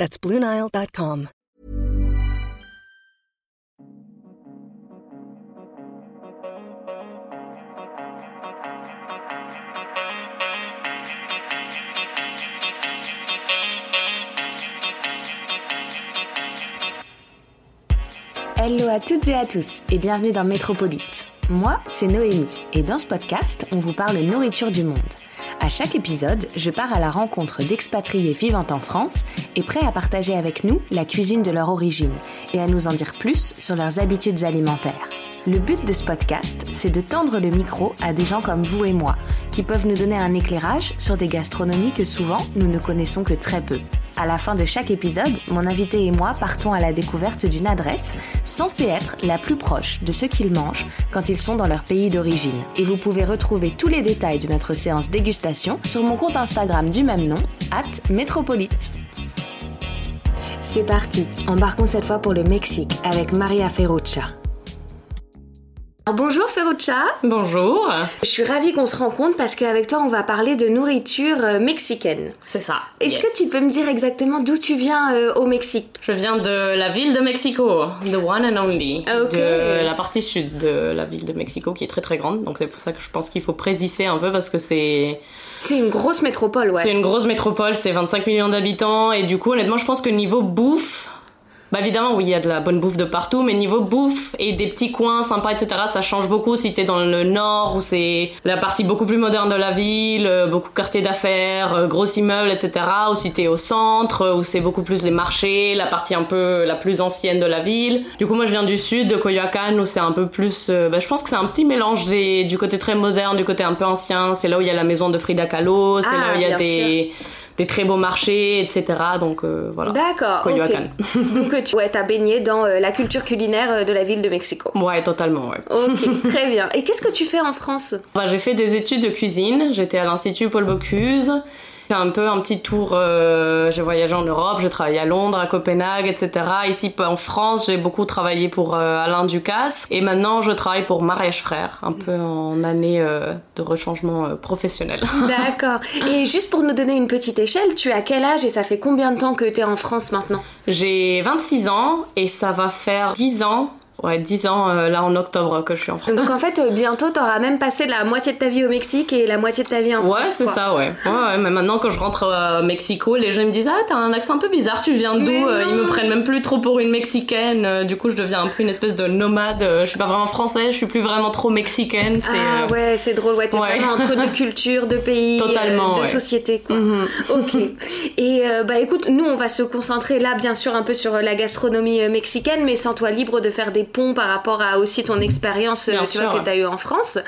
That's BlueNile.com. Hello à toutes et à tous et bienvenue dans Métropolite. Moi, c'est Noémie et dans ce podcast, on vous parle nourriture du monde. À chaque épisode, je pars à la rencontre d'expatriés vivant en France et prêts à partager avec nous la cuisine de leur origine et à nous en dire plus sur leurs habitudes alimentaires. Le but de ce podcast, c'est de tendre le micro à des gens comme vous et moi, qui peuvent nous donner un éclairage sur des gastronomies que souvent nous ne connaissons que très peu. À la fin de chaque épisode, mon invité et moi partons à la découverte d'une adresse censée être la plus proche de ce qu'ils mangent quand ils sont dans leur pays d'origine. Et vous pouvez retrouver tous les détails de notre séance dégustation sur mon compte Instagram du même nom, at Métropolite. C'est parti, embarquons cette fois pour le Mexique avec Maria Ferruccia. Bonjour Ferruccia. Bonjour. Je suis ravie qu'on se rencontre parce qu'avec toi, on va parler de nourriture euh, mexicaine. C'est ça. Est-ce yes. que tu peux me dire exactement d'où tu viens euh, au Mexique? Je viens de la ville de Mexico, the one and only. Ok. De la partie sud de la ville de Mexico qui est très très grande. Donc c'est pour ça que je pense qu'il faut préciser un peu parce que c'est C'est une grosse métropole, ouais. c'est une grosse métropole, c'est 25 millions d'habitants et du coup honnêtement je pense que niveau bouffe bah évidemment oui il y a de la bonne bouffe de partout mais niveau bouffe et des petits coins sympas etc ça change beaucoup si t'es dans le nord où c'est la partie beaucoup plus moderne de la ville euh, beaucoup de quartiers d'affaires euh, gros immeubles etc ou si t'es au centre euh, où c'est beaucoup plus les marchés la partie un peu la plus ancienne de la ville. Du coup moi je viens du sud de Coyoacán où c'est un peu plus bah, je pense que c'est un petit mélange des, du côté très moderne du côté un peu ancien. C'est là où il y a la maison de Frida Kahlo c'est Ah, là où il y a des des très beaux marchés etc donc euh, voilà D'accord. Donc tu ouais, as baigné dans euh, la culture culinaire euh, de la ville de Mexico. Ouais, totalement, ouais. Ok, très bien. Et qu'est-ce que tu fais en France? Bah, j'ai fait des études de cuisine, j'étais à l'Institut Paul Bocuse. J'ai un peu un petit tour, euh, j'ai voyagé en Europe, j'ai travaillé à Londres, à Copenhague, etc. Ici en France, j'ai beaucoup travaillé pour euh, Alain Ducasse. Et maintenant, je travaille pour Mariage Frères, un peu en année euh, de rechangement euh, professionnel. D'accord. Et juste pour nous donner une petite échelle, tu as quel âge et ça fait combien de temps que tu es en France maintenant? J'ai 26 ans et ça va faire 10 ans, ouais 10 ans euh, là en octobre que je suis en France. Donc en fait, euh, bientôt, t'auras même passé la moitié de ta vie au Mexique et la moitié de ta vie en Ouais, France. c'est quoi. ça, ouais. ouais. Ouais, mais maintenant, quand je rentre à Mexico, les gens me disent Ah, t'as un accent un peu bizarre, tu viens d'où Euh, Ils me prennent même plus trop pour une mexicaine. Euh, Du coup, je deviens un peu une espèce de nomade. Euh, Je suis pas vraiment française, je suis plus vraiment trop mexicaine. C'est. Ah euh, ouais, c'est drôle, ouais, t'es ouais. vraiment entre deux cultures, deux pays, Totalement, euh, deux ouais. sociétés, quoi. mhm. Ok. Et euh, bah écoute, nous on va se concentrer là bien sûr un peu sur euh, la gastronomie euh, mexicaine, mais sans toi libre de faire des ponts par rapport à aussi ton expérience euh, Bien tu sûr, vois, que tu as eu en France.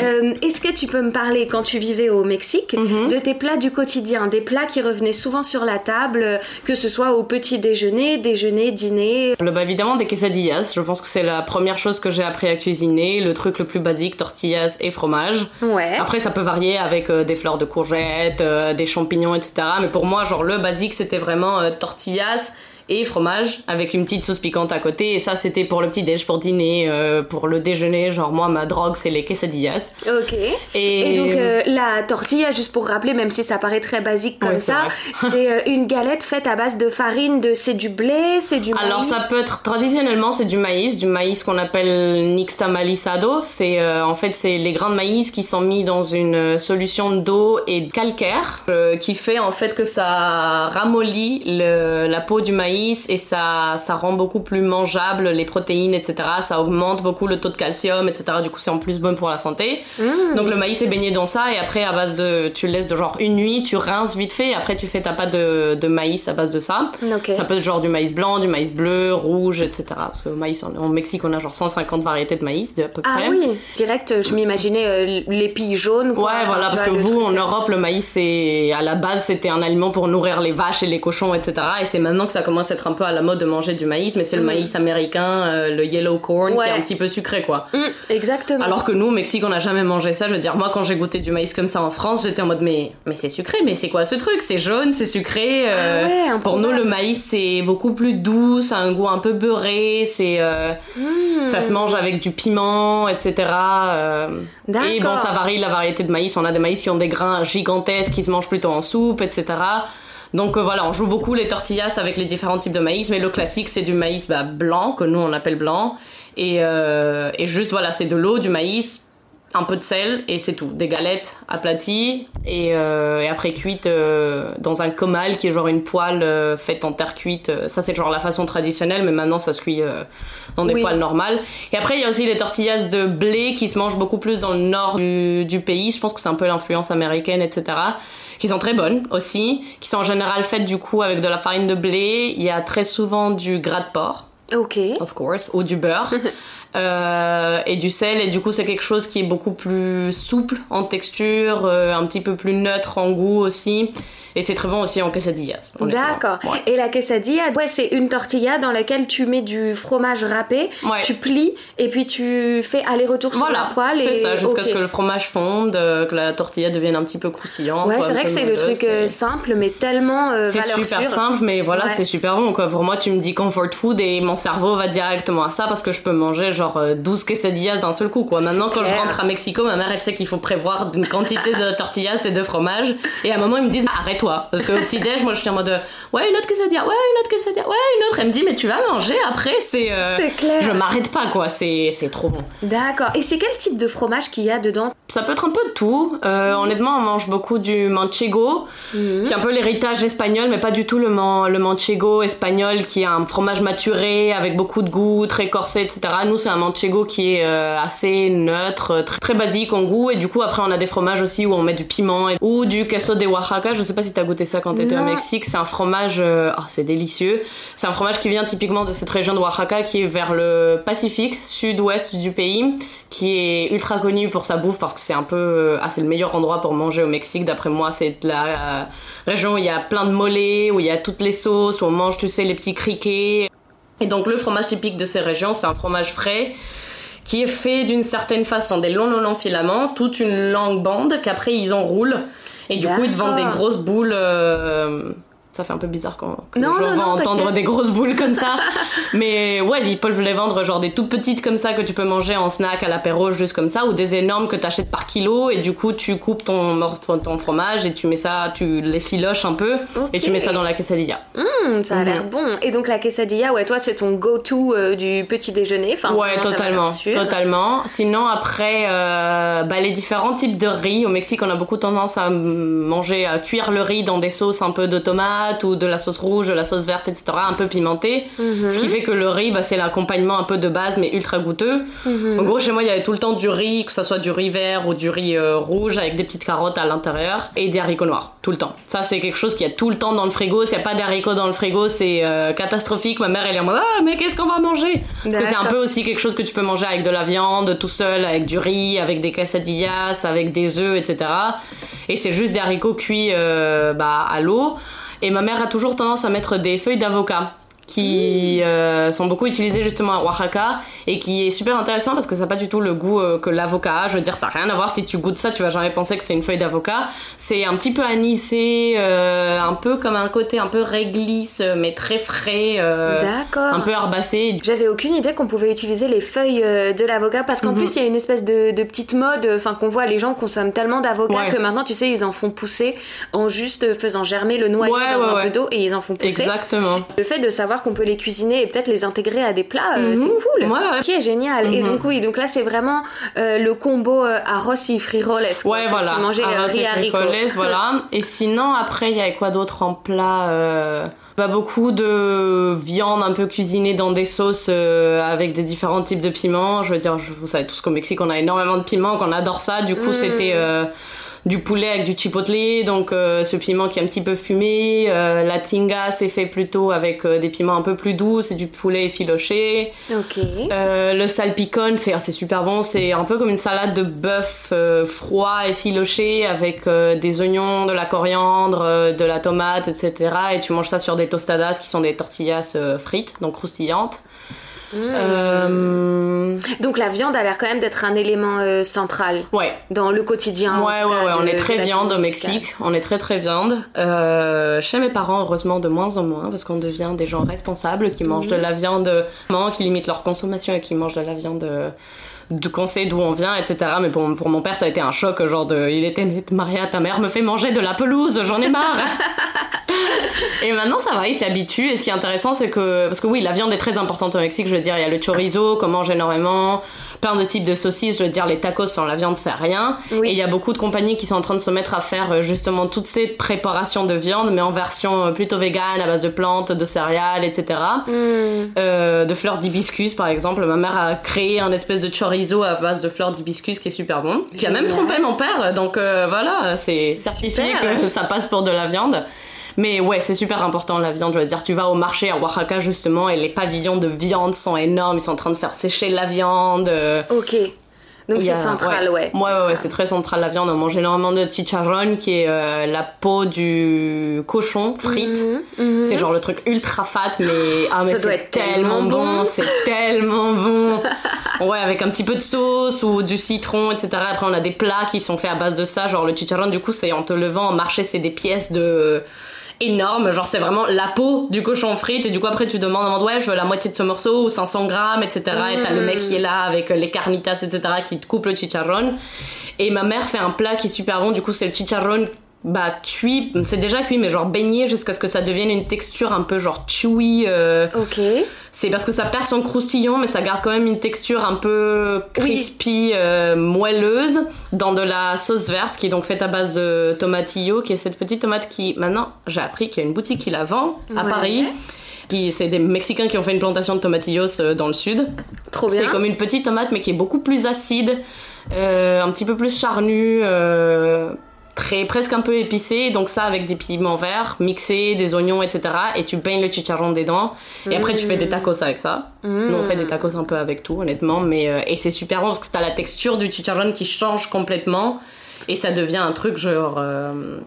Euh, Est-ce que tu peux me parler quand tu vivais au Mexique Mhm. de tes plats du quotidien, des plats qui revenaient souvent sur la table, que ce soit au petit déjeuner, déjeuner, dîner? Le, bah, évidemment, des quesadillas. Je pense que c'est la première chose que j'ai appris à cuisiner. Le truc le plus basique, tortillas et fromage. Ouais. Après, ça peut varier avec euh, des fleurs de courgettes, euh, des champignons, etc. Mais pour moi, genre, le basique, c'était vraiment tortillas et fromage avec une petite sauce piquante à côté. Et ça, c'était pour le petit déj, pour dîner, euh, pour le déjeuner. Genre, moi, ma drogue, c'est les quesadillas. Ok. Et, Et donc euh, la tortilla, juste pour rappeler, même si ça paraît très basique comme Ouais, ça, c'est euh, une galette faite à base de farine, de c'est du blé, c'est du Alors maïs? ça peut être traditionnellement c'est du maïs, du maïs qu'on appelle nixtamalisado. C'est euh, en fait c'est les grains de maïs qui sont mis dans une solution d'eau et de calcaire qui fait en fait que ça ramollit le- la peau du maïs et ça ça rend beaucoup plus mangeable les protéines etc. Ça augmente beaucoup le taux de calcium etc. Du coup c'est en plus bon pour la santé. Mmh. Donc le maïs est baigné dans ça et après à base de tu le laisses de genre une nuit, tu rinces vite fait et après tu fais ta pâte de, de maïs à base de ça. Ok. Ça peut être genre du maïs blanc, du maïs bleu, rouge, etc. Parce que maïs, en, en Mexique, on a genre 150 variétés de maïs, de à peu Ah près. oui, direct, je m'imaginais euh, l'épi jaune. Quoi. Ouais, voilà, parce que vous, en euh, Europe, le maïs, c'est à la base, c'était un aliment pour nourrir les vaches et les cochons, etc. Et c'est maintenant que ça commence commence à être un peu à la mode de manger du maïs, mais c'est le Mm. maïs américain, euh, le yellow corn, qui est un petit peu sucré, quoi. Mm, exactement. Alors que nous, au Mexique, on n'a jamais mangé ça. Je veux dire, moi, quand j'ai goûté du maïs comme ça en France, j'étais en mode, mais, mais c'est sucré, mais c'est quoi ce truc? C'est jaune, c'est sucré. euh, Ah ouais, pour nous, le maïs, c'est beaucoup plus doux, ça a un goût un peu beurré, c'est, euh, Mm. ça se mange avec du piment, etc. et bon, ça varie la variété de maïs. On a des maïs qui ont des grains gigantesques, qui se mangent plutôt en soupe, etc. Donc euh, voilà, on joue beaucoup les tortillas avec les différents types de maïs, mais le classique c'est du maïs bah, blanc, que nous on appelle blanc, et, euh, et juste voilà, c'est de l'eau, du maïs, un peu de sel, et c'est tout. Des galettes aplaties, et, euh, et après cuites euh, dans un comal qui est genre une poêle euh, faite en terre cuite. Ça c'est genre la façon traditionnelle, mais maintenant ça se cuit euh, dans des Oui. poêles normales. Et après il y a aussi les tortillas de blé qui se mangent beaucoup plus dans le nord du, du pays, je pense que c'est un peu l'influence américaine, etc qui sont très bonnes aussi, qui sont en général faites du coup avec de la farine de blé. Il y a très souvent du gras de porc, Ok. of course, ou du beurre. Euh, et du sel et du coup c'est quelque chose qui est beaucoup plus souple en texture, euh, un petit peu plus neutre en goût aussi et c'est très bon aussi en quesadillas. D'accord. Ouais. Et la quesadilla, ouais, c'est une tortilla dans laquelle tu mets du fromage râpé, Ouais. tu plies et puis tu fais aller-retour sur Voilà, la poêle. c'est et... ça, jusqu'à ce que le fromage fonde, euh, que la tortilla devienne un petit peu croustillante. Ouais, c'est vrai que c'est le truc simple, mais tellement euh, C'est super sûre. simple, mais voilà, Ouais. c'est super bon quoi. Pour moi, tu me dis comfort food et mon cerveau va directement à ça parce que je peux manger genre euh, 12 quesadillas d'un seul coup quoi. Maintenant, quand je rentre à Mexico, ma mère elle sait qu'il faut prévoir une quantité de tortillas et de fromage. Et à un moment, ils me disent arrête-toi. Parce qu'au petit-déj, moi je suis en mode ouais, une autre quesadilla, ouais, une autre quesadilla, ouais, une autre. Elle me dit mais tu vas manger après, c'est. euh, C'est clair. Je m'arrête pas quoi, c'est c'est trop bon. D'accord. Et c'est quel type de fromage qu'il y a dedans? Ça peut être un peu de tout. Euh, honnêtement, on mange beaucoup du manchego, Mhm. qui est un peu l'héritage espagnol, mais pas du tout le, man- le manchego espagnol, qui est un fromage maturé avec beaucoup de goût, très corsé, etc. Nous, c'est un manchego qui est euh, assez neutre, euh, très, très basique en goût. Et du coup, après, on a des fromages aussi où on met du piment et- ou du queso de Oaxaca. Je sais pas si t'as goûté ça quand t'étais au. Mexique. C'est un fromage, euh, oh, c'est délicieux. C'est un fromage qui vient typiquement de cette région de Oaxaca, qui est vers le Pacifique, sud-ouest du pays, qui est ultra connu pour sa bouffe parce que c'est un peu, ah, c'est le meilleur endroit pour manger au Mexique. D'après moi, c'est la euh, région où il y a plein de mollets, où il y a toutes les sauces, où on mange, tu sais, les petits criquets. Et donc le fromage typique de ces régions, c'est un fromage frais qui est fait d'une certaine façon, des longs longs longs filaments, toute une longue bande qu'après ils enroulent et du coup ils te vendent des grosses boules. euh, Ça fait un peu bizarre quand, quand Non, les gens non, vont non, entendre des grosses boules comme ça. Mais ouais, ils peuvent les vendre genre des toutes petites comme ça que tu peux manger en snack à l'apéro juste comme ça, ou des énormes que t'achètes par kilo et du coup tu coupes ton, morceau- ton fromage et tu mets ça, tu les filoches un peu et tu mets ça dans la quesadilla. Hum, Ça a l'air bon. Et donc la quesadilla, ouais, toi c'est ton go-to euh, du petit déjeuner. Enfin, Ouais, totalement, totalement. Sinon, après, euh, bah, les différents types de riz. Au Mexique, on a beaucoup tendance à manger, à cuire le riz dans des sauces un peu de tomates ou de la sauce rouge, de la sauce verte, etc., un peu pimentée. Mhm. Ce qui fait que le riz, bah, c'est l'accompagnement un peu de base, mais ultra goûteux. Mhm. En gros, chez moi, il y avait tout le temps du riz, que ce soit du riz vert ou du riz euh, rouge, avec des petites carottes à l'intérieur, et des haricots noirs, tout le temps. Ça, c'est quelque chose qu'il y a tout le temps dans le frigo. S'il n'y a pas d'haricots dans le frigo, c'est euh, catastrophique. Ma mère, elle est en mode, ah, mais qu'est-ce qu'on va manger? Parce que c'est un peu aussi quelque chose que tu peux manger avec de la viande, tout seul, avec du riz, avec des quesadillas, avec des œufs, etc. Et c'est juste des haricots cuits euh, bah, à l'eau. Et ma mère a toujours tendance à mettre des feuilles d'avocat qui euh, sont beaucoup utilisées justement à Oaxaca et qui est super intéressant parce que ça n'a pas du tout le goût euh, que l'avocat a. Je veux dire, ça n'a rien à voir. Si tu goûtes ça, tu vas jamais penser que c'est une feuille d'avocat. C'est un petit peu anisé, euh, un peu comme un côté un peu réglisse, mais très frais, D'accord. un peu herbacé. J'avais aucune idée qu'on pouvait utiliser les feuilles de l'avocat parce qu'en Mhm. plus il y a une espèce de, de petite mode, enfin qu'on voit les gens consomment tellement d'avocats Ouais. que maintenant tu sais ils en font pousser en juste faisant germer le noyau Ouais, dans ouais, un peu d'eau et ils en font pousser. Exactement. Le fait de savoir qu'on peut les cuisiner et peut-être les intégrer à des plats, euh, Mhm. c'est cool. Ouais, ouais. Qui est génial. Et Mhm. donc oui, donc là c'est vraiment euh, le combo euh, arroz y frijoles. quoi. Ouais, voilà. Tu mangeais euh, riz frijoles, voilà. Et sinon, après, il y a quoi d'autre en plat euh, bah, Beaucoup de viande un peu cuisinée dans des sauces euh, avec des différents types de piments. Je veux dire, je- vous savez tous qu'au Mexique, on a énormément de piments, qu'on adore ça. Du coup, Mm. c'était... euh, du poulet avec du chipotle, donc euh, ce piment qui est un petit peu fumé. Euh, la tinga, c'est fait plutôt avec des piments un peu plus doux, c'est du poulet effiloché. Ok. le salpicon, c'est c'est super bon, c'est un peu comme une salade de bœuf froid effiloché avec des oignons, de la coriandre, de la tomate, etc. Et tu manges ça sur des tostadas qui sont des tortillas frites, donc croustillantes. Euh, Donc la viande a l'air quand même d'être un élément euh, central ouais. dans le quotidien. Ouais, ouais, ouais. on est très viande au Mexique. On est très très viande. Euh, chez mes parents, heureusement, de moins en moins, parce qu'on devient des gens responsables qui mangent de mhm. la viande, qui limitent leur consommation et qui mangent de la viande de conseils d'où on vient, etc. Mais pour, pour, mon père, ça a été un choc, genre de, il était Maria, ta mère me fait manger de la pelouse, j'en ai marre. et maintenant, ça va, il s'y habitue. Et ce qui est intéressant, c'est que, parce que oui, la viande est très importante au Mexique, je veux dire, il y a le chorizo qu'on mange énormément plein de types de saucisses. Je veux dire, les tacos sans la viande, c'est rien. Et il y a beaucoup de compagnies qui sont en train de se mettre à faire euh, justement toutes ces préparations de viande, mais en version euh, plutôt végane, à base de plantes, de céréales, etc. Mm. Euh, de fleurs d'hibiscus, par exemple. Ma mère a créé un espèce de chorizo à base de fleurs d'hibiscus qui est super bon. Qui a même trompé mon père. Donc voilà, c'est certifié que ça passe pour de la viande. Mais ouais, c'est super important la viande. Je veux dire, tu vas au marché à Oaxaca justement et les pavillons de viande sont énormes. Ils sont en train de faire sécher la viande. Ok. Donc c'est central, ouais. Ouais, ouais, ouais, c'est très central la viande. On mange énormément de chicharron, qui est euh, la peau du cochon frite. Mhm, mhm. C'est genre le truc ultra fat, mais ah mais c'est tellement, bon, c'est tellement bon. ouais, avec un petit peu de sauce ou du citron, etc. Après on a des plats qui sont faits à base de ça, genre le chicharron. Du coup, c'est en te levant au marché, c'est des pièces de énorme, genre c'est vraiment la peau du cochon frite et du coup après tu demandes, demandes ouais je veux la moitié de ce morceau ou 500 grammes etc et t'as le mec qui est là avec les carnitas etc qui te coupe le chicharron. Et ma mère fait un plat qui est super bon. Du coup c'est le chicharron bah cuit, c'est déjà cuit mais genre baigné jusqu'à ce que ça devienne une texture un peu genre chewy. Euh, ok. C'est parce que ça perd son croustillon mais ça garde quand même une texture un peu crispy, euh, moelleuse dans de la sauce verte qui est donc faite à base de tomatillo qui est cette petite tomate qui maintenant j'ai appris qu'il y a une boutique qui la vend à Paris. Qui, c'est des Mexicains qui ont fait une plantation de tomatillos euh, dans le sud. Trop bien. C'est comme une petite tomate mais qui est beaucoup plus acide, un petit peu plus charnue très presque un peu épicé. Donc ça avec des piments verts mixés des oignons etc et tu peignes le chicharron dedans. Et après tu fais des tacos avec ça. Mmh. nous on fait des tacos un peu avec tout honnêtement. Mais euh, et c'est super bon parce que t'as la texture du chicharron qui change complètement. Et ça devient un truc genre euh,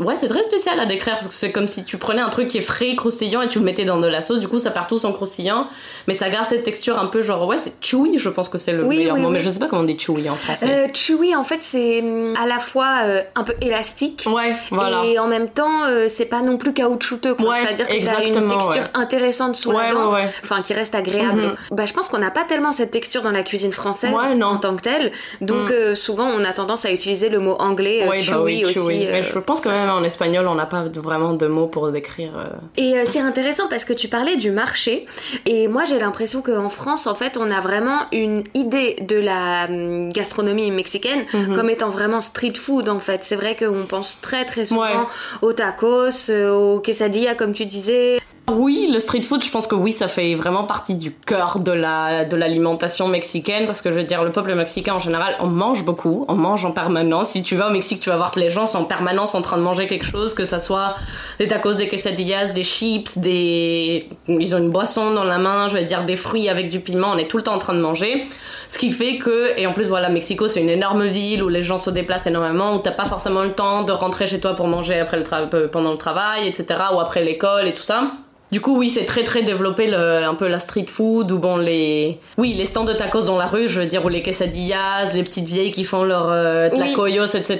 Ouais, c'est très spécial à décrire parce que c'est comme si tu prenais un truc qui est frais, croustillant et tu le mettais dans de la sauce. Du coup, ça part tout sans croustillant, mais ça garde cette texture un peu genre ouais, c'est chewy. Je pense que c'est le meilleur mot, mais je sais pas comment on dit chewy en français. Euh, chewy, en fait, c'est hum, à la fois euh, un peu élastique. Ouais, voilà. Et en même temps, euh, c'est pas non plus caoutchouteux. Ouais, C'est-à-dire que t'as une texture intéressante sous la dent, enfin qui reste agréable. Mhm. Bah, je pense qu'on n'a pas tellement cette texture dans la cuisine française en tant que telle. Donc mhm. souvent, on a tendance à utiliser le mot anglais bah chewy aussi. Mais je pense quand même en espagnol, on n'a pas vraiment de mots pour décrire. Euh. Et euh, c'est intéressant parce que tu parlais du marché. Et moi, j'ai l'impression qu'en France, en fait, on a vraiment une idée de la hum, gastronomie mexicaine mhm. comme étant vraiment street food, en fait. C'est vrai qu'on pense très, très souvent aux tacos, euh, aux quesadillas, comme tu disais. Oui, le street food, je pense que oui, ça fait vraiment partie du cœur de la de l'alimentation mexicaine parce que je veux dire le peuple mexicain en général, on mange beaucoup, on mange en permanence. Si tu vas au Mexique, tu vas voir que les gens sont en permanence en train de manger quelque chose, que ça soit des tacos, des quesadillas, des chips, des ils ont une boisson dans la main, je veux dire des fruits avec du piment, on est tout le temps en train de manger. Ce qui fait que et en plus voilà, Mexico, c'est une énorme ville où les gens se déplacent énormément, où t'as pas forcément le temps de rentrer chez toi pour manger après le pendant le travail, etc. ou après l'école et tout ça. Du coup, oui, c'est très très développé un peu la street food ou bon les oui les stands de tacos dans la rue, je veux dire ou les quesadillas, les petites vieilles qui font leur euh, tlacoyos, etc.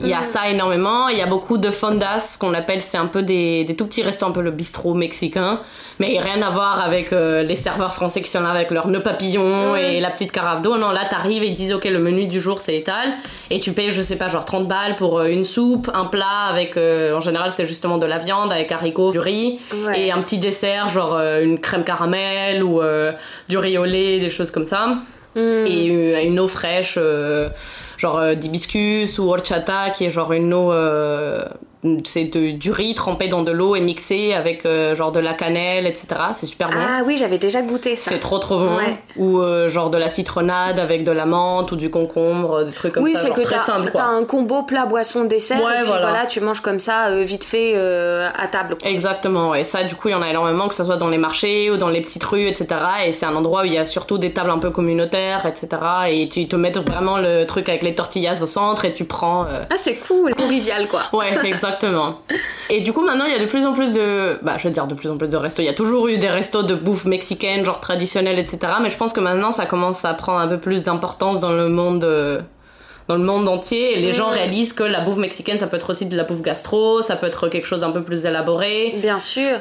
Il y a mm. ça énormément. Il y a beaucoup de fondas qu'on appelle c'est un peu des, des tout petits restaurants un peu le bistrot mexicain mais rien à voir avec euh, les serveurs français qui sont là avec leurs nœuds papillons et la petite carafe d'eau. Non, là, t'arrives et ils disent, ok, le menu du jour, c'est étal, et tu payes, je sais pas, genre 30 balles pour euh, une soupe, un plat avec, euh, en général, c'est justement de la viande avec haricots, du riz, et un petit dessert, genre une crème caramel ou du riz au lait, des choses comme ça. Mm. Et une eau fraîche, genre d'hibiscus ou horchata, qui est genre une eau c'est du riz trempé dans de l'eau et mixé avec euh, genre de la cannelle, etc. C'est super bon. Ah oui, j'avais déjà goûté ça. C'est trop trop bon. Ou euh, genre de la citronnade avec de la menthe ou du concombre, des trucs comme ça. Oui, c'est que t'as un combo plat boisson dessert et puis voilà. tu manges comme ça euh, vite fait à table. Exactement. Et ça, du coup, il y en a énormément, que ce soit dans les marchés ou dans les petites rues, etc. Et c'est un endroit où il y a surtout des tables un peu communautaires, etc. Et tu te mets vraiment le truc avec les tortillas au centre et tu prends. Ah, c'est cool, convivial quoi. Ouais, exactement. Et du coup, maintenant, il y a de plus en plus de. Bah, je veux dire, de plus en plus de restos. Il y a toujours eu des restos de bouffe mexicaine, genre traditionnelle, etc. Mais je pense que maintenant, ça commence à prendre un peu plus d'importance dans le monde. Euh, dans le monde entier et les gens réalisent que la bouffe mexicaine ça peut être aussi de la bouffe gastro, ça peut être quelque chose d'un peu plus élaboré. Bien sûr.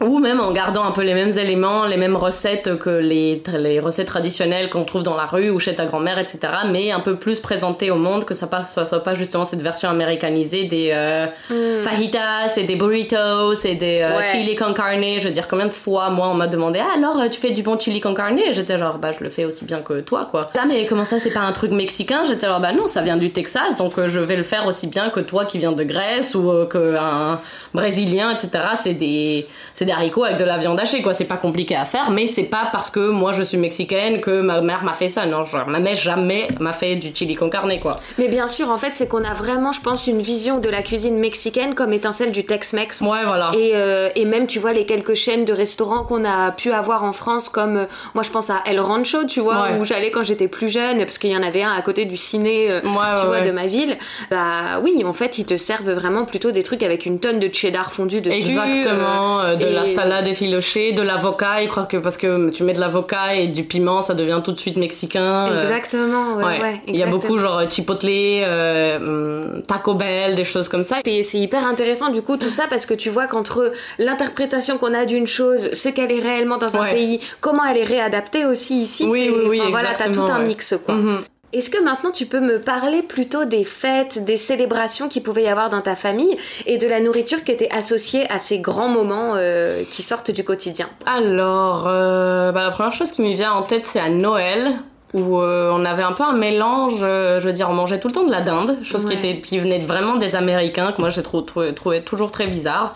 Ou même en gardant un peu les mêmes éléments, les mêmes recettes que les, les recettes traditionnelles qu'on trouve dans la rue ou chez ta grand-mère, etc. Mais un peu plus présentées au monde, que ça ne soit, soit, pas justement cette version américanisée des euh, hmm. fajitas et des burritos et des euh, chili con carne. Je veux dire, combien de fois, moi, on m'a demandé Ah, alors, tu fais du bon chili con carne? J'étais genre, bah, je le fais aussi bien que toi, quoi. Ah, mais comment ça, c'est pas un truc mexicain? J'étais genre, bah non, ça vient du Texas, donc euh, je vais le faire aussi bien que toi qui viens de Grèce ou qu'un brésilien, etc. C'est des c'est des haricots avec de la viande hachée, quoi. C'est pas compliqué à faire, mais c'est pas parce que moi je suis mexicaine que ma mère m'a fait ça. Non, genre, ma mère jamais m'a fait du chili con carne, quoi. Mais bien sûr, en fait, c'est qu'on a vraiment, je pense, une vision de la cuisine mexicaine comme étant celle du Tex-Mex. Ouais, voilà. Et, euh, et, même, tu vois, les quelques chaînes de restaurants qu'on a pu avoir en France, comme euh, moi je pense à El Rancho, tu vois, où j'allais quand j'étais plus jeune, parce qu'il y en avait un à côté du ciné, euh, tu vois, de ma ville. Bah oui, en fait, ils te servent vraiment plutôt des trucs avec une tonne de cheddar fondu dessus. Exactement, de la salade effilochée, de l'avocat. Ils croient que parce que tu mets de l'avocat et du piment, ça devient tout de suite mexicain. Euh. Exactement, ouais, ouais. Il y a beaucoup genre chipotle, euh, hum, Taco Bell, des choses comme ça. C'est hyper intéressant du coup tout ça parce que tu vois qu'entre l'interprétation qu'on a d'une chose, ce qu'elle est réellement dans un pays, comment elle est réadaptée aussi ici. Oui, oui, oui. voilà, t'as tout un mix quoi. Mm-hmm. Est-ce que maintenant tu peux me parler plutôt des fêtes, des célébrations qui pouvaient y avoir dans ta famille et de la nourriture qui était associée à ces grands moments euh, qui sortent du quotidien? Alors, euh, bah, la première chose qui me vient en tête, c'est à Noël où euh, on avait un peu un mélange, je veux dire, on mangeait tout le temps de la dinde, chose qui, était, qui venait vraiment des Américains, que moi j'ai trouvé, trouvé, toujours très bizarre.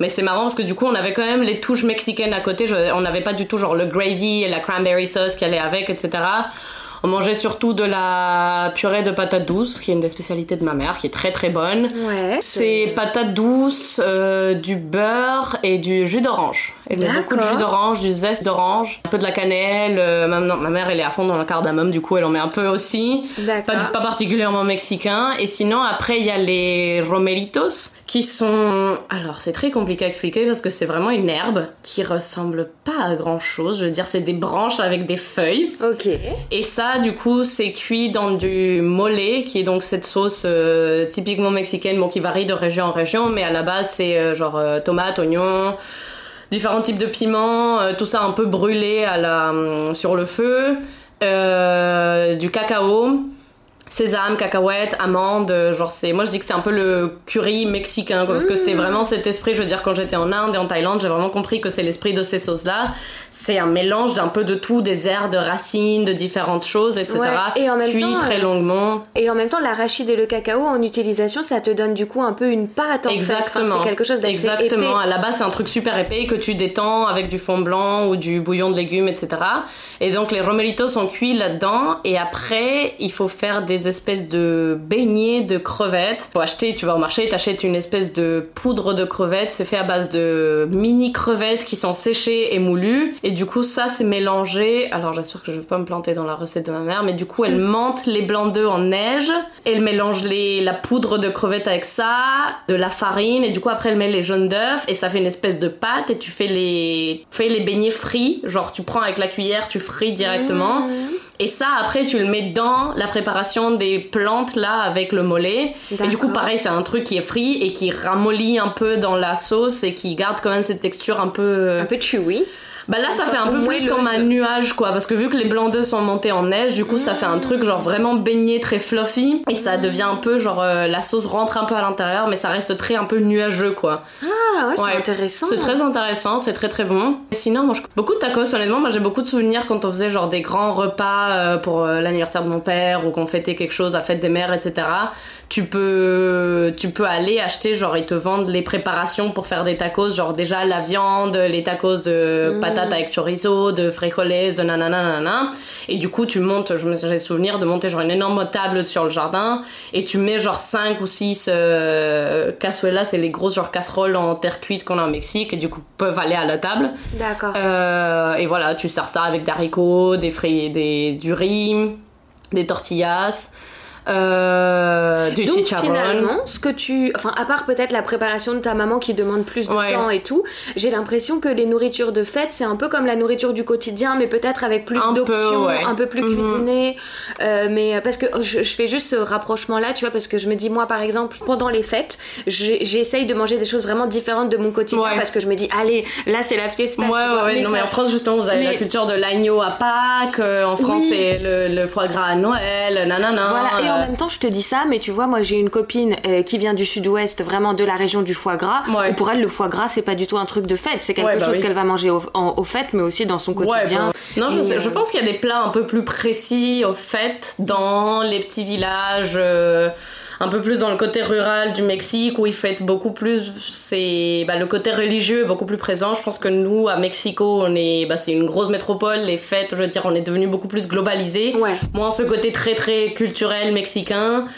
Mais c'est marrant parce que du coup, on avait quand même les touches mexicaines à côté. on n'avait pas du tout genre le gravy et la cranberry sauce qui allait avec, etc. On mangeait surtout de la purée de patates douces, qui est une des spécialités de ma mère, qui est très très bonne. Ouais. C'est patates douces, euh, du beurre et du jus d'orange. Met beaucoup de jus d'orange, du zeste d'orange, un peu de la cannelle. Euh, ma mère, elle est à fond dans le cardamome, du coup, elle en met un peu aussi. Pas, pas particulièrement mexicain. Et sinon, après, il y a les romeritos, qui sont... Alors, c'est très compliqué à expliquer parce que c'est vraiment une herbe qui ressemble pas à grand chose. Je veux dire, c'est des branches avec des feuilles. Ok. Et ça, du coup, c'est cuit dans du mole, qui est donc cette sauce euh, typiquement mexicaine, bon, qui varie de région en région, mais à la base, c'est euh, genre euh, tomate, oignon, différents types de piments, tout ça un peu brûlé à la, sur le feu, du cacao sésame, cacahuètes, amandes, genre c'est moi je dis que c'est un peu le curry mexicain parce que c'est mmh. vraiment cet esprit, je veux dire quand j'étais en Inde et en Thaïlande, j'ai vraiment compris que c'est l'esprit de ces sauces là. C'est un mélange d'un peu de tout, des airs de racines, de différentes choses, etc. Et en même temps, très longuement. Et en même temps, l'arachide et le cacao en utilisation, ça te donne du coup un peu une pâte. En Exactement. c'est quelque chose d'assez Exactement. À la base, c'est un truc super épais que tu détends avec du fond blanc ou du bouillon de légumes, etc. Et donc les romeritos sont cuits là-dedans. Et après, il faut faire des espèces de beignets de crevettes. Pour acheter, tu vas au marché, t'achètes une espèce de poudre de crevettes. C'est fait à base de mini crevettes qui sont séchées et moulues. Et du coup, ça, c'est mélangé. Alors, j'espère que je vais pas me planter dans la recette de ma mère, mais du coup, elle mente les blancs d'œufs en neige. Elle mélange les, la poudre de crevettes avec ça, de la farine, et du coup, après, elle met les jaunes d'œufs, et ça fait une espèce de pâte, et tu fais les, fais les beignets frits. Genre, tu prends avec la cuillère, tu frites directement. Mmh. Et ça, après, tu le mets dans la préparation des plantes là avec le mollet. Et du coup, pareil, c'est un truc qui est frit et qui ramollit un peu dans la sauce et qui garde quand même cette texture un peu. Un peu chewy Bah là, ça fait un peu plus comme un nuage, quoi. Parce que vu que les blancs d'œufs sont montés en neige, du coup, ça fait un truc genre vraiment baigné, très fluffy. Et ça devient un peu genre euh, la sauce rentre un peu à l'intérieur, mais ça reste très un peu nuageux, quoi. Ah ouais, c'est Ouais. intéressant. C'est très intéressant, c'est très très bon. Et sinon, moi, je... beaucoup de tacos, honnêtement. Moi, j'ai beaucoup de souvenirs quand on faisait genre des grands repas euh, pour euh, l'anniversaire de mon père ou qu'on fêtait quelque chose, la fête des mères, etc. Tu peux, tu peux aller acheter, genre, ils te vendent les préparations pour faire des tacos, genre déjà la viande, les tacos de patates avec chorizo, de frijoles, de nanana, nanana. Et du coup, tu montes, je me j'ai souvenir de monter genre une énorme table sur le jardin et tu mets genre 5 ou 6 euh, cazuelas, c'est les grosses genre casseroles en terre cuite qu'on a au Mexique et du coup peuvent aller à la table. D'accord. Euh, et voilà, tu sers ça avec des haricots, des fruits, des, du riz, des tortillas, euh, du Donc chicharron. finalement, ce que tu, enfin à part peut-être la préparation de ta maman qui demande plus de Ouais. temps et tout, j'ai l'impression que les nourritures de fête c'est un peu comme la nourriture du quotidien, mais peut-être avec plus d'options, ouais. un peu plus cuisiné. Euh, mais parce que je, je fais juste ce rapprochement là, tu vois, parce que je me dis moi par exemple pendant les fêtes, j'essaye de manger des choses vraiment différentes de mon quotidien Ouais. parce que je me dis allez là c'est la fiesta. Ouais, tu vois, ouais. mais non, ça- mais en France, justement, vous avez mais- la culture de l'agneau à Pâques. euh, en France, Oui. c'est le, le foie gras à Noël, nanana. Voilà, et en euh, même temps, je te dis ça, mais tu vois, moi j'ai une copine euh, qui vient du sud-ouest, vraiment de la région du foie gras. Ouais. où pour elle, le foie gras, c'est pas du tout un truc de fête, c'est quelque Ouais, bah chose oui. qu'elle va manger au, en- fêtes, mais aussi dans son quotidien. Ouais, bon. Non, je, sais- euh, je pense qu'il y a des plats un peu plus précis, au fait, dans les petits villages, euh, un peu plus dans le côté rural du Mexique, où ils fêtent beaucoup plus. C'est bah, le côté religieux est beaucoup plus présent. Je pense que nous, à Mexico, on est, bah, c'est une grosse métropole. Les fêtes, je veux dire, on est devenu beaucoup plus globalisé. Ouais. Moins ce côté très très culturel mexicain.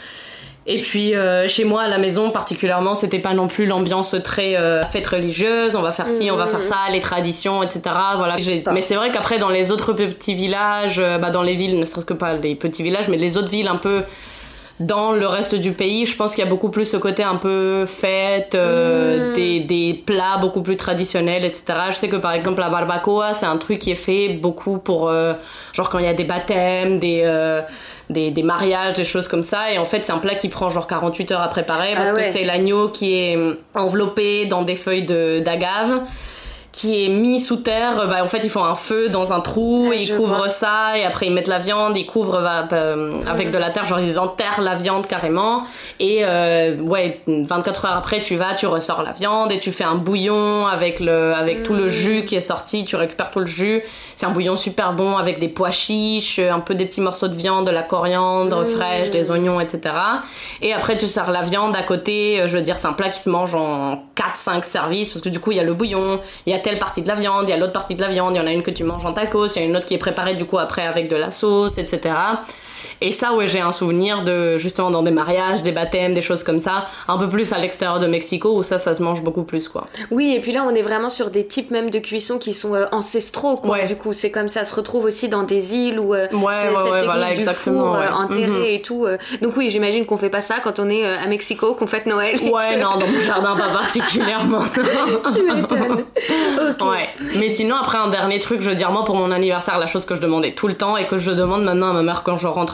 Et puis euh, chez moi à la maison particulièrement, c'était pas non plus l'ambiance très euh, fête religieuse. On va faire ci, on va faire ça, les traditions, etc. Voilà. Mais c'est vrai qu'après dans les autres petits villages, euh, bah, dans les villes, ne serait-ce que pas les petits villages, mais les autres villes un peu dans le reste du pays, je pense qu'il y a beaucoup plus ce côté un peu fête, euh, Mm. des, des plats beaucoup plus traditionnels, etc. Je sais que par exemple la barbacoa, c'est un truc qui est fait beaucoup pour euh, genre quand il y a des baptêmes, des euh, des, des mariages, des choses comme ça. Et en fait, c'est un plat qui prend genre 48 heures à préparer parce Ah ouais. que c'est l'agneau qui est enveloppé dans des feuilles de d'agave qui est mis sous terre, bah, en fait ils font un feu dans un trou, ils couvrent vois. ça et après ils mettent la viande, ils couvrent bah, bah, avec de la terre, genre ils enterrent la viande carrément. Et euh, ouais 24 heures après tu vas, tu ressors la viande et tu fais un bouillon avec le avec tout le jus qui est sorti, tu récupères tout le jus, c'est un bouillon super bon avec des pois chiches, un peu des petits morceaux de viande, de la coriandre fraîche, des oignons, etc. Et après tu sers la viande à côté, euh, je veux dire c'est un plat qui se mange en 4-5 services parce que du coup il y a le bouillon, il y a telle partie de la viande, il y a l'autre partie de la viande, il y en a une que tu manges en tacos, il y a une autre qui est préparée du coup après avec de la sauce, etc. Et ça, ouais, j'ai un souvenir de justement dans des mariages, des baptêmes, des choses comme ça, un peu plus à l'extérieur de Mexico où ça, ça se mange beaucoup plus quoi. Oui, et puis là, on est vraiment sur des types même de cuisson qui sont euh, ancestraux, quoi. Ouais. Du coup, c'est comme ça se retrouve aussi dans des îles où euh, Ouais, ouais, cette technique voilà, du four euh, enterré Mhm. et tout. euh. Donc oui, j'imagine qu'on fait pas ça quand on est euh, à Mexico, qu'on fête Noël. Ouais, non, dans mon jardin pas particulièrement. tu m'étonnes. Ok. Ouais. Mais sinon, après, un dernier truc, je veux dire, moi, pour mon anniversaire, la chose que je demandais tout le temps et que je demande maintenant à ma mère quand je rentre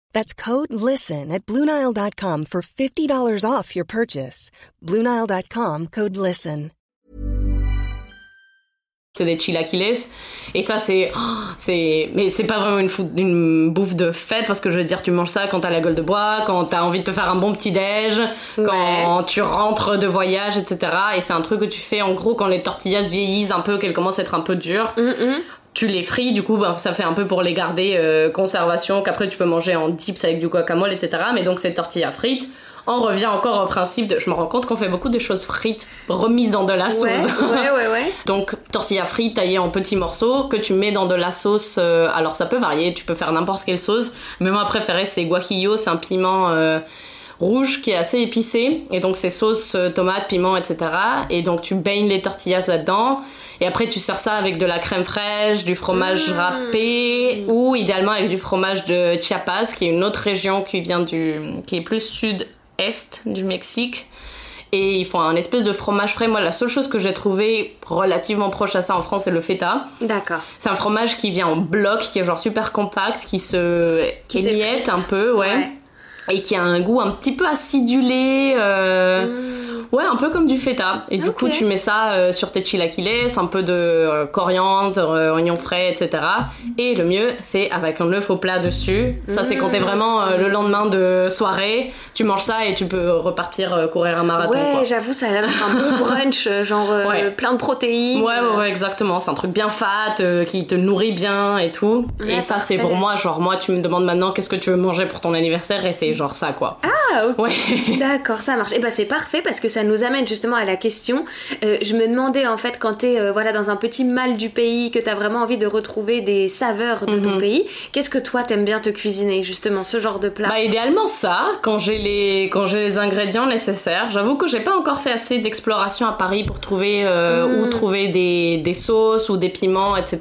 That's code LISTEN at Bluenile.com for $50 off your purchase. Bluenile.com code LISTEN. c'est des chilaquiles. Et ça, c'est. oh, c'est mais c'est pas vraiment une, fou- une bouffe de fête parce que je veux dire, tu manges ça quand t'as la gueule de bois, quand t'as envie de te faire un bon petit déj, quand tu rentres de voyage, etc. Et c'est un truc que tu fais en gros quand les tortillas vieillissent un peu, qu'elles commencent à être un peu dures. Tu les frites, du coup, bah, ça fait un peu pour les garder euh, conservation, qu'après tu peux manger en dips avec du guacamole, etc. Mais donc, ces tortillas frites, on revient encore au principe de. Je me rends compte qu'on fait beaucoup de choses frites remises dans de la sauce. Ouais, ouais, ouais, ouais. Donc tortilla frite taillée en petits morceaux que tu mets dans de la sauce. euh, alors ça peut varier, tu peux faire n'importe quelle sauce. Mais moi préféré c'est guajillo, c'est un piment euh, rouge qui est assez épicé. Et donc c'est sauce, euh, tomate, piment, etc. Et donc tu baignes les tortillas là-dedans. Et après tu sers ça avec de la crème fraîche, du fromage Mmh. râpé ou idéalement avec du fromage de Chiapas, qui est une autre région qui vient du, qui est plus sud-est du Mexique. Et ils font un espèce de fromage frais. Moi, la seule chose que j'ai trouvé relativement proche à ça en France, c'est le feta. D'accord. C'est un fromage qui vient en bloc, qui est genre super compact, qui se Qui émiette un peu, ouais. Et qui a un goût un petit peu acidulé. euh, Ouais, un peu comme du feta. Et du coup, tu mets ça euh, sur tes chilaquiles, un peu de euh, coriandre, euh, oignons frais, etc. Et le mieux, c'est avec un œuf au plat dessus. Ça, c'est quand t'es vraiment euh, le lendemain de soirée, tu manges ça et tu peux repartir courir un marathon. Ouais, j'avoue, ça a l'air un bon brunch, genre Ouais. plein de protéines. Ouais, ouais, ouais, exactement. C'est un truc bien fat, qui te nourrit bien et tout. Ouais, et ça, c'est pour moi, genre, moi, tu me demandes maintenant qu'est-ce que tu veux manger pour ton anniversaire? Et c'est genre ça, quoi. Ah, ok. Ouais. D'accord, ça marche. Et ben c'est parfait parce que ça nous amène justement à la question. Euh, je me demandais en fait quand t'es euh, voilà dans un petit mal du pays, que t'as vraiment envie de retrouver des saveurs de ton Mhm. pays, qu'est-ce que toi t'aimes bien te cuisiner justement ce genre de plat? Bah idéalement ça, quand j'ai les quand j'ai les ingrédients nécessaires. J'avoue que j'ai pas encore fait assez d'exploration à Paris pour trouver euh, Mm. où trouver des, des sauces ou des piments, etc.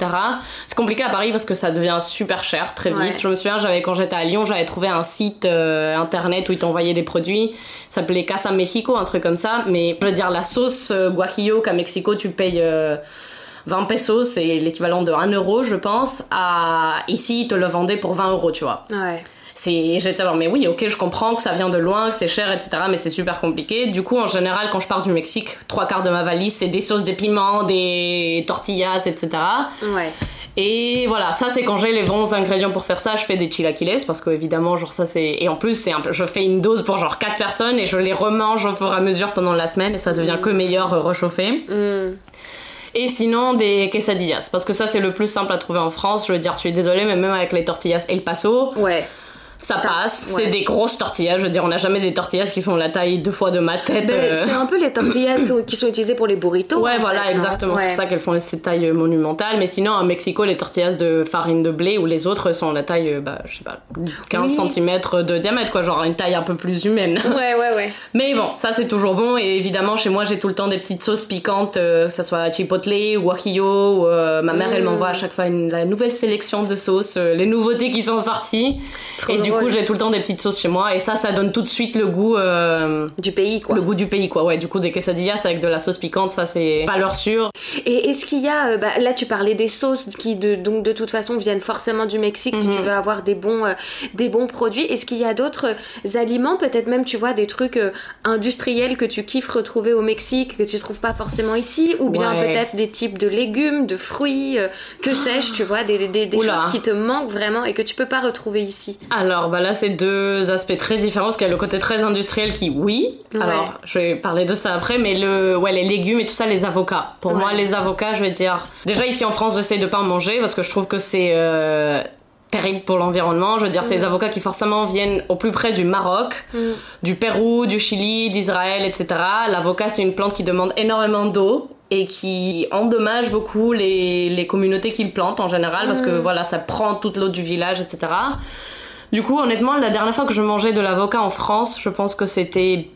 C'est compliqué à Paris parce que ça devient super cher très vite. Ouais. Je me souviens, j'avais quand j'étais à Lyon, j'avais trouvé un site euh, internet où ils t'envoyaient des produits. Ça s'appelait Casa Mexico, un truc comme ça. Mais je veux dire la sauce euh, guajillo qu'à Mexico tu payes. euh, 20 pesos, c'est l'équivalent de 1 euro, je pense. À... Ici, ils te le vendaient pour 20 euros, tu vois. Ouais. J'étais alors, mais oui, ok, je comprends que ça vient de loin, que c'est cher, etc., mais c'est super compliqué. Du coup, en général, quand je pars du Mexique, trois quarts de ma valise, c'est des sauces, des piments, des tortillas, etc. Ouais. Et voilà, ça, c'est quand j'ai les bons ingrédients pour faire ça, je fais des chilaquiles, parce que évidemment, genre, ça, c'est, et en plus, c'est un peu, je fais une dose pour genre quatre personnes et je les remange au fur et à mesure pendant la semaine et ça devient que meilleur euh, réchauffé. Mm. Et sinon, des quesadillas, parce que ça, c'est le plus simple à trouver en France. Je veux dire, je suis désolée, mais même avec les tortillas El Paso, Ouais. Ça passe, ouais. c'est des grosses tortillas. Je veux dire, on n'a jamais des tortillas qui font la taille deux fois de ma tête. Ben, euh. C'est un peu les tortillas qui sont utilisées pour les burritos. Ouais, voilà, fait, non exactement. C'est pour ça qu'elles font ces tailles euh, monumentales. Mais sinon, à Mexico, les tortillas de farine de blé ou les autres sont la taille, euh, bah, je sais pas, 15 Oui. cm de diamètre, quoi. Genre une taille un peu plus humaine. Ouais, ouais, ouais. Mais bon, ça c'est toujours bon. Et évidemment, chez moi, j'ai tout le temps des petites sauces piquantes, euh, que ça soit chipotle ou guajillo. Ou, euh, ma mère, elle Mm. m'envoie à chaque fois une, la nouvelle sélection de sauces, euh, les nouveautés qui sont sorties. Trop et du coup, j'ai tout le temps des petites sauces chez moi. Et ça, ça donne tout de suite le goût, euh, Du pays, quoi. le goût du pays, quoi. Ouais, du coup, des quesadillas avec de la sauce piquante, ça c'est valeur sûre. Et est-ce qu'il y a, euh, bah, là tu parlais des sauces qui de, donc de toute façon viennent forcément du Mexique si Mhm. tu veux avoir des bons, euh, des bons produits. Est-ce qu'il y a d'autres aliments, peut-être même tu vois des trucs industriels que tu kiffes retrouver au Mexique que tu trouves pas forcément ici, ou bien Ouais. peut-être des types de légumes, de fruits, que sais-je, tu vois, des, des, choses qui te manquent vraiment et que tu peux pas retrouver ici? Alors, bah là, c'est deux aspects très différents. Parce qu'il y a le côté très industriel qui, oui. Ouais. Alors, je vais parler de ça après, mais le, ouais, les légumes et tout ça, les avocats. Pour Ouais. moi, les avocats, je vais dire. Déjà, ici en France, j'essaie de pas en manger parce que je trouve que c'est euh, terrible pour l'environnement. Je veux dire, c'est Mm. les avocats qui forcément viennent au plus près du Maroc, du Pérou, du Chili, d'Israël, etc. L'avocat, c'est une plante qui demande énormément d'eau et qui endommage beaucoup les, les communautés qui le plantent en général parce que voilà, ça prend toute l'eau du village, etc. Du coup, honnêtement, la dernière fois que je mangeais de l'avocat en France, je pense que c'était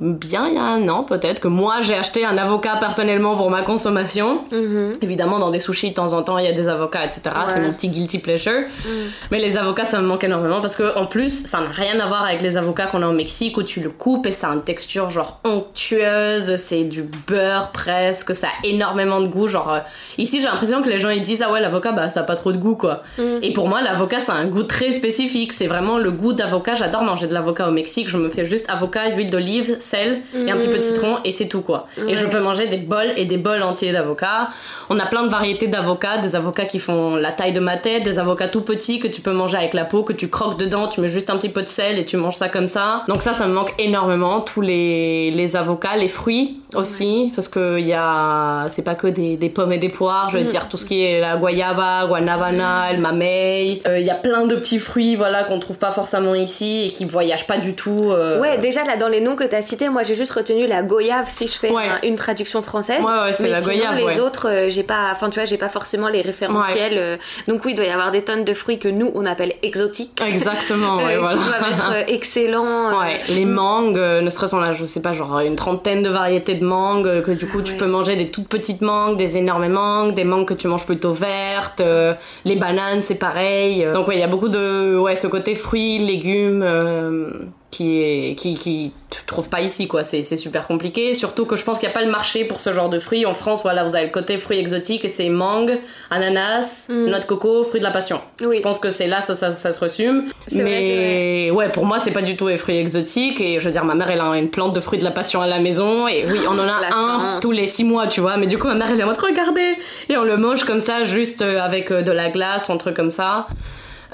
bien il y a un an peut-être que moi j'ai acheté un avocat personnellement pour ma consommation. Mhm. Évidemment, dans des sushis de temps en temps, il y a des avocats, etc. C'est mon petit guilty pleasure. Mm. Mais les avocats, ça me manque énormément parce que en plus, ça n'a rien à voir avec les avocats qu'on a au Mexique où tu le coupes et ça a une texture genre onctueuse, c'est du beurre presque, ça a énormément de goût. Genre euh, ici, j'ai l'impression que les gens ils disent ah ouais l'avocat bah ça a pas trop de goût quoi. Mm. Et pour moi, l'avocat ça a un goût très spécifique. C'est vraiment le goût d'avocat. J'adore manger de l'avocat au Mexique. Je me fais juste avocat, huile d'olive, sel et un petit peu de citron et c'est tout quoi. Et je peux manger des bols et des bols entiers d'avocats. On a plein de variétés d'avocats, des avocats qui font la taille de ma tête, des avocats tout petits que tu peux manger avec la peau, que tu croques dedans, tu mets juste un petit peu de sel et tu manges ça comme ça. Donc ça, ça me manque énormément. Tous les, les avocats, les fruits aussi, parce que y a, c'est pas que des, des pommes et des poires. Je veux dire tout ce qui est la guayaba, guanabana, le mamey. Euh, Il y a plein de petits fruits, voilà, qu'on trouve pas forcément ici et qui voyagent pas du tout. euh, Ouais, déjà là dans les noms que t'as cité, moi j'ai juste retenu la goyave si je fais Ouais. un- une traduction française. Ouais, ouais, c'est la sinon, goyave, Les ouais. autres, euh, j'ai pas, enfin tu vois, j'ai pas forcément les référentiels. euh, donc oui, il doit y avoir des tonnes de fruits que nous on appelle exotiques. Exactement, ouais, euh, voilà. Qui doivent être euh, excellents. Ouais, les mangues, ne serait-ce a, je sais pas, genre une trentaine de variétés de mangues, que du coup tu peux manger des toutes petites mangues, des énormes mangues, des mangues que tu manges plutôt vertes, les bananes c'est pareil. Donc ouais, il y a beaucoup de, ouais, ce côté fruits, légumes, qui est, qui, qui tu trouves pas ici quoi, c'est, super compliqué. Surtout que je pense qu'il y a pas le marché pour ce genre de fruits. En France, voilà, vous avez le côté fruits exotiques et c'est mangue, ananas, noix de coco, fruits de la passion. Mm. Oui. Je pense que c'est là, ça, ça, ça se resume. Vrai, Mais ouais, pour moi, c'est pas du tout les fruits exotiques. Et je veux dire, ma mère, elle a une plante de fruits de la passion à la maison. Et oui, on en a La un chance. tous les six mois, tu vois. Mais du coup, ma mère, elle est en mode regarder. Et on le mange comme ça, juste euh, avec euh, de la glace ou un truc comme ça.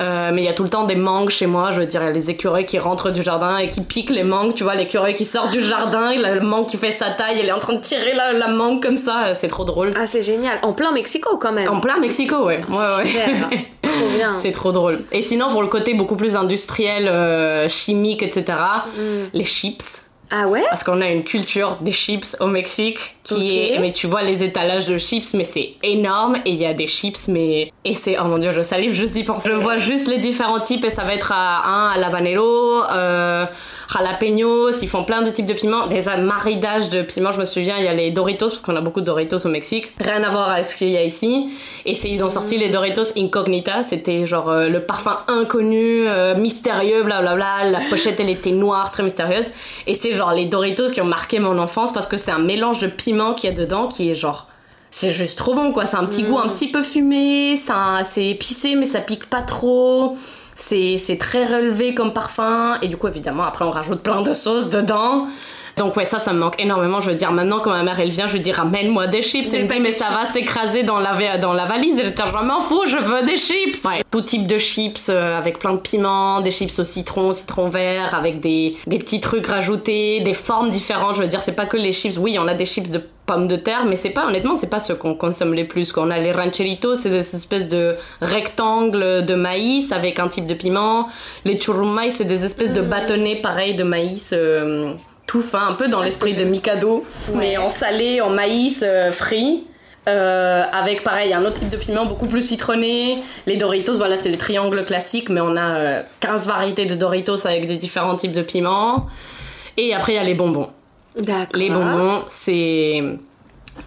Euh, mais il y a tout le temps des mangues chez moi, je veux dire, il y a les écureuils qui rentrent du jardin et qui piquent les mangues, tu vois, l'écureuil qui sort du jardin, le mangue qui fait sa taille, elle est en train de tirer la, la mangue comme ça, euh, c'est trop drôle. Ah c'est génial. En plein Mexico quand même. En plein Mexico, ouais. ouais, ouais. Super. Trop bien. C'est trop drôle. Et sinon, pour le côté beaucoup plus industriel, euh, chimique, etc., Mm. les chips. Ah ouais? Parce qu'on a une culture des chips au Mexique qui est. Mais tu vois les étalages de chips, mais c'est énorme. Et il y a des chips, mais. Et c'est. Oh mon dieu, je salive juste d'y penser. Je vois juste les différents types et ça va être à un à l'habanero, euh, jalapenos, ils font plein de types de piments. Des maridages de piments, je me souviens, il y a les Doritos, parce qu'on a beaucoup de Doritos au Mexique. Rien à voir avec ce qu'il y a ici. Et ils ont sorti les Doritos Incognita, c'était genre euh, le parfum inconnu, euh, mystérieux, blablabla. La pochette, elle était noire, très mystérieuse. Et c'est genre les Doritos qui ont marqué mon enfance parce que c'est un mélange de piment qu'il y a dedans qui est genre. C'est juste trop bon quoi, c'est un petit goût un petit peu fumé, ça- c'est épicé mais ça pique pas trop. C'est très relevé comme parfum et du coup évidemment après on rajoute plein de sauces dedans. Donc ouais ça ça me manque énormément. Je veux dire maintenant quand ma mère elle vient je lui dis ramène-moi des chips. Elle me dit mais ça va s'écraser dans la dans la valise. Et je dis je m'en fous je veux des chips. Ouais, tout type de chips euh, avec plein de piments, des chips au citron, citron vert avec des des petits trucs rajoutés, des formes différentes. Je veux dire c'est pas que les chips. Oui on a des chips de pommes de terre, mais c'est pas honnêtement c'est pas ce qu'on consomme les plus. Quand on a les rancheritos, c'est des espèces de rectangles de maïs avec un type de piment. Les churrumais, c'est des espèces de bâtonnets pareils de maïs. euh, tout fin, un peu dans l'esprit de Mikado, mais en salé, en maïs euh, frit. Euh, avec pareil un autre type de piment beaucoup plus citronné. Les Doritos, voilà, c'est les triangles classiques, mais on a euh, 15 variétés de Doritos avec des différents types de piments. Et après, il y a les bonbons. Les bonbons, c'est.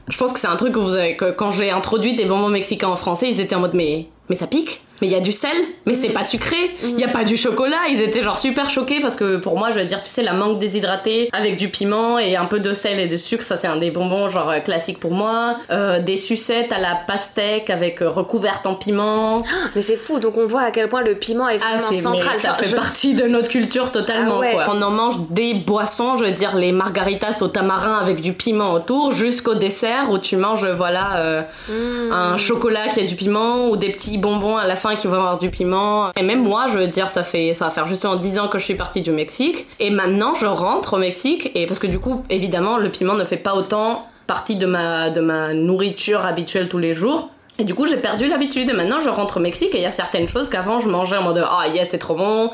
Je pense que c'est un truc que vous avez. quand j'ai introduit des bonbons mexicains en français, ils étaient en mode mais. Mais ça pique Mais il y a du sel Mais c'est pas sucré Il y a pas du chocolat Ils étaient genre super choqués parce que pour moi, je veux dire, tu sais, la mangue déshydratée avec du piment et un peu de sel et de sucre, ça c'est un des bonbons genre euh, classiques pour moi. Euh, des sucettes à la pastèque avec euh, recouverte en piment. Mais c'est fou, donc on voit à quel point le piment est Ah, vraiment central. ça Enfin, fait je- partie de notre culture totalement Ah ouais. quoi. On en mange des boissons, je veux dire les margaritas au tamarin avec du piment autour, jusqu'au dessert où tu manges voilà euh, Mmh. un chocolat qui a du piment ou des petits bonbons à la fin qui vont avoir du piment. Et même moi, je veux dire, ça fait ça va faire justement 10 ans que je suis partie du Mexique et maintenant je rentre au Mexique et parce que du coup évidemment le piment ne fait pas autant partie de ma de ma nourriture habituelle tous les jours. Et du coup, j'ai perdu l'habitude. Et maintenant, je rentre au Mexique et il y a certaines choses qu'avant, je mangeais en mode Ah, yes, c'est trop bon.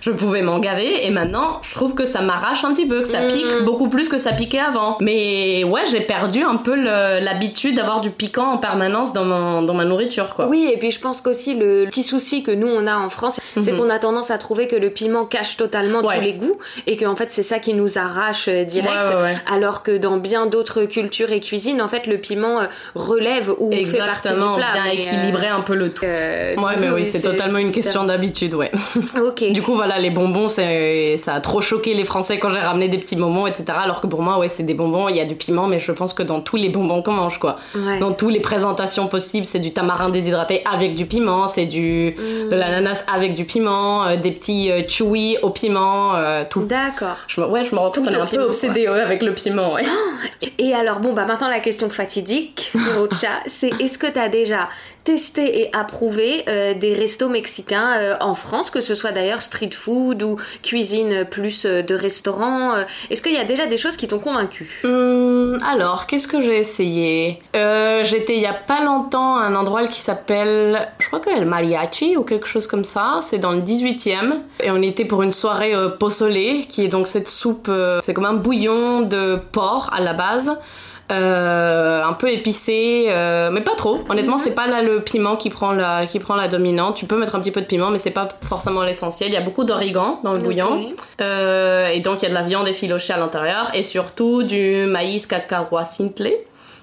Je pouvais m'en gaver. Et maintenant, je trouve que ça m'arrache un petit peu, que ça pique beaucoup plus que ça piquait avant. Mais ouais, j'ai perdu un peu l'habitude d'avoir du piquant en permanence dans, mon- dans ma nourriture, quoi. Oui, et puis je pense qu'aussi le petit souci que nous on a en France, c'est Mhm. qu'on a tendance à trouver que le piment cache totalement Ouais. tous les goûts et qu'en fait c'est ça qui nous arrache euh, direct. Ouais, ouais, ouais. Alors que dans bien d'autres cultures et cuisines, en fait le piment euh, relève ou fait partie du Exactement, plat. bien euh, équilibrer un peu le tout. euh, Ouais, mais oui, c'est totalement une question d'habitude, ouais. Ok. Du coup, voilà, les bonbons, ça a trop choqué les Français quand j'ai ramené des petits bonbons, etc. Alors que pour moi, ouais, c'est des bonbons, il y a du piment, mais je pense que dans tous les bonbons qu'on mange, quoi. Ouais. Dans toutes les présentations possibles, c'est du tamarin déshydraté avec du piment, c'est du, de l'ananas avec du piment, euh, des petits euh, chewy au piment, euh, tout. D'accord. Je me, ouais, je me rends compte Tout qu'on est au un piment, peu obsédé ouais, avec le piment, ouais. Et alors, bon, bah maintenant la question fatidique pour Ocha, c'est est-ce que tu as déjà testé et approuvé euh, des restos mexicains en France, que ce soit d'ailleurs street food ou cuisine plus euh, de restaurant euh, Est-ce qu'il y a déjà des choses qui t'ont convaincu? Hum, alors, qu'est-ce que j'ai essayé? Euh, J'étais il y a pas longtemps à un endroit qui s'appelle, je crois que le Mariachi ou quelque chose comme ça. C'est dans le 18e. Et on était pour une soirée euh, qui est donc cette soupe, c'est comme un bouillon de porc à la base. Euh, un peu épicé, euh, mais pas trop. Honnêtement, Mhm. c'est pas là le piment qui prend la qui prend la dominante. Tu peux mettre un petit peu de piment, mais c'est pas forcément l'essentiel. Il y a beaucoup d'origan dans le bouillon. Euh, et donc il y a de la viande effilochée à l'intérieur, et surtout du maïs cacarois simple,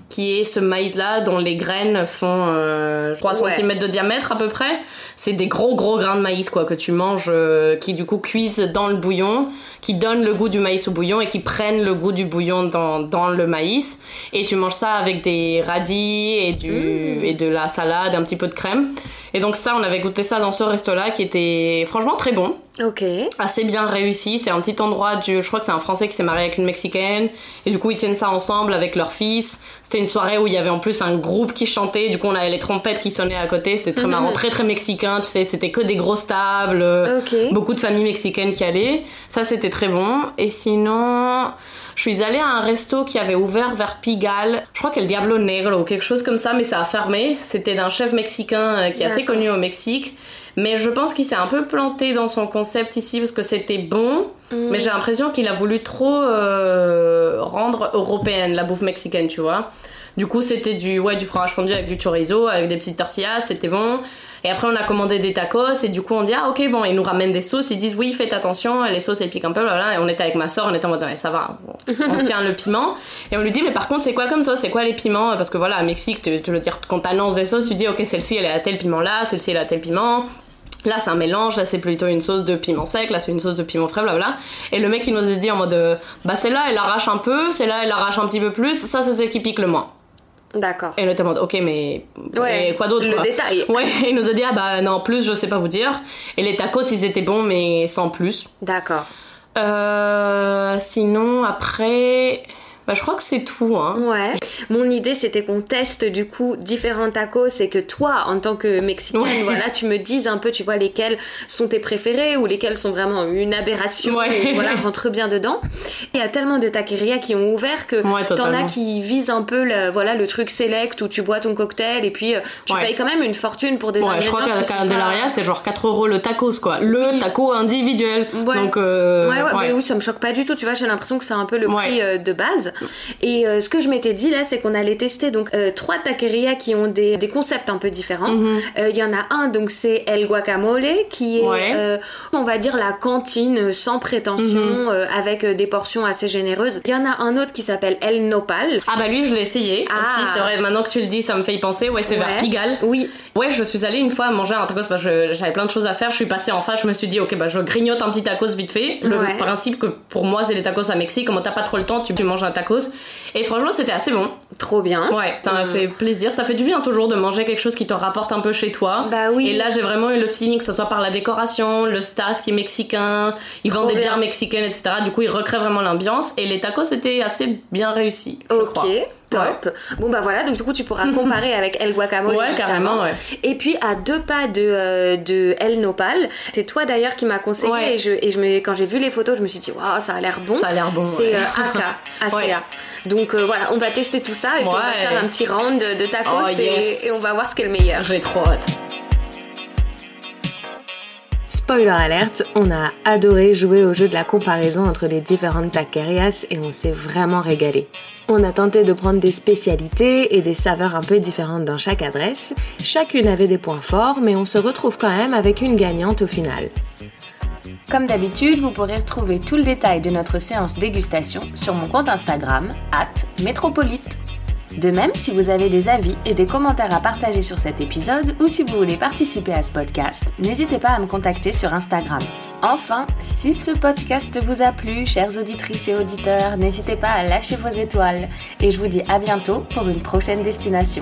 qui est ce maïs-là dont les graines font euh, 3 Ouais. cm de diamètre à peu près. C'est des gros gros grains de maïs quoi que tu manges, euh, qui du coup cuisent dans le bouillon, qui donnent le goût du maïs au bouillon et qui prennent le goût du bouillon dans, dans le maïs. Et tu manges ça avec des radis et, du, et de la salade, un petit peu de crème. Et donc ça, on avait goûté ça dans ce resto-là qui était franchement très bon Ok. assez bien réussi. C'est un petit endroit du. Je crois que c'est un Français qui s'est marié avec une Mexicaine. Et du coup, ils tiennent ça ensemble avec leur fils. C'était une soirée où il y avait en plus un groupe qui chantait. Du coup, on avait les trompettes qui sonnaient à côté. C'était très marrant, très très mexicain. Tu sais, c'était que des grosses tables. Ok. Beaucoup de familles mexicaines qui allaient. Ça, c'était très bon. Et sinon. Je suis allée à un resto qui avait ouvert vers Pigalle. Je crois que le Diablo Negro ou quelque chose comme ça, mais ça a fermé. C'était d'un chef mexicain euh, qui est assez connu au Mexique. Mais je pense qu'il s'est un peu planté dans son concept ici parce que c'était bon. Mm. Mais j'ai l'impression qu'il a voulu trop euh, rendre européenne la bouffe mexicaine, tu vois. Du coup, c'était du, ouais, du fromage fondu avec du chorizo, avec des petites tortillas, c'était bon. Et après, on a commandé des tacos et du coup, on dit, ah ok, bon, ils nous ramènent des sauces. Ils disent, oui, faites attention, les sauces elles piquent un peu, voilà. Et on était avec ma soeur, on était en mode, ça va, on tient le piment. Et on lui dit, mais par contre, c'est quoi comme sauce C'est quoi les piments? Parce que voilà, à Mexique, tu, tu veux dire, quand t'annonces des sauces, tu dis, ok, celle-ci, elle est à tel piment là, celle-ci, elle est à tel piment. Là, c'est un mélange, là, c'est plutôt une sauce de piment sec, là, c'est une sauce de piment frais, blabla. Et le mec, il nous a dit en mode, euh, bah, celle-là, elle arrache un peu, celle-là, elle arrache un petit peu plus, ça, c'est celle qui pique le moins. D'accord. Et en mode, ok, mais. Ouais, et quoi d'autre le quoi détail. Ouais, il nous a dit, ah bah, non, plus, je sais pas vous dire. Et les tacos, ils étaient bons, mais sans plus. D'accord. Euh, sinon, après. Bah, je crois que c'est tout, hein. Ouais. Mon idée, c'était qu'on teste du coup différents tacos et que toi, en tant que mexicaine, Ouais. voilà, tu me dises un peu, tu vois, lesquels sont tes préférés ou lesquels sont vraiment une aberration. Ouais. voilà, rentre bien dedans. Il y a tellement de taquerias qui ont ouvert que Ouais, t'en as qui visent un peu le, voilà, le truc select où tu bois ton cocktail et puis euh, tu payes quand même une fortune pour des Ouais, je crois qu'à Candelaria, pas- c'est genre 4 euros le tacos, quoi. Le taco individuel. Donc, euh, Ouais, ouais, mais oui, ça me choque pas du tout, tu vois, j'ai l'impression que c'est un peu le prix euh, de base. Et euh, ce que je m'étais dit là, c'est qu'on allait tester donc euh, trois taquerias qui ont des, des concepts un peu différents. Mhm. Euh, Il y en a un, donc c'est El Guacamole, qui est, Ouais. on va dire, la cantine sans prétention, Mhm. avec des portions assez généreuses. Il y en a un autre qui s'appelle El Nopal. Ah bah lui, je l'ai essayé. Ah. C'est vrai, maintenant que tu le dis, ça me fait y penser. Ouais, c'est vers Ouais. Pigalle. Oui, Ouais, je suis allée une fois manger un tacos parce que j'avais plein de choses à faire. Je suis passée en face, je me suis dit, ok, bah je grignote un petit tacos vite fait. Le Ouais. principe que pour moi, c'est les tacos à Mexique. Comment t'as pas trop le temps, tu, tu manges un tacos. Et franchement, c'était assez bon. trop bien. Ouais, ça m'a Mm. fait plaisir. Ça fait du bien toujours de manger quelque chose qui te rapporte un peu chez toi. Bah oui. Et là, j'ai vraiment eu le feeling que ce soit par la décoration, le staff qui est mexicain, ils vendent des bières mexicaines, etc. Du coup, ils recréent vraiment l'ambiance. Et les tacos étaient assez bien réussis. je Ok, crois. Top. Bon bah voilà, donc du coup tu pourras comparer avec El Guacamole. Ouais, carrément, ouais. Et puis à deux pas de, euh, de El Nopal, c'est toi d'ailleurs qui m'a conseillé Ouais. et, je, et je me, quand j'ai vu les photos, je me suis dit waouh, ça a l'air bon. Ça a l'air bon, C'est euh, AK, ACA. Donc euh, voilà, on va tester tout ça et puis on va faire un petit round de tacos Oh, et- yes. et, on va voir ce qui est le meilleur. J'ai trop hâte. Spoiler alerte, on a adoré jouer au jeu de la comparaison entre les différentes taquerias et on s'est vraiment régalé. On a tenté de prendre des spécialités et des saveurs un peu différentes dans chaque adresse. Chacune avait des points forts, mais on se retrouve quand même avec une gagnante au final. Comme d'habitude, vous pourrez retrouver tout le détail de notre séance dégustation sur mon compte Instagram, at métropolite. De même, si vous avez des avis et des commentaires à partager sur cet épisode ou si vous voulez participer à ce podcast, n'hésitez pas à me contacter sur Instagram. Enfin, si ce podcast vous a plu, chères auditrices et auditeurs, n'hésitez pas à lâcher vos étoiles et je vous dis à bientôt pour une prochaine destination.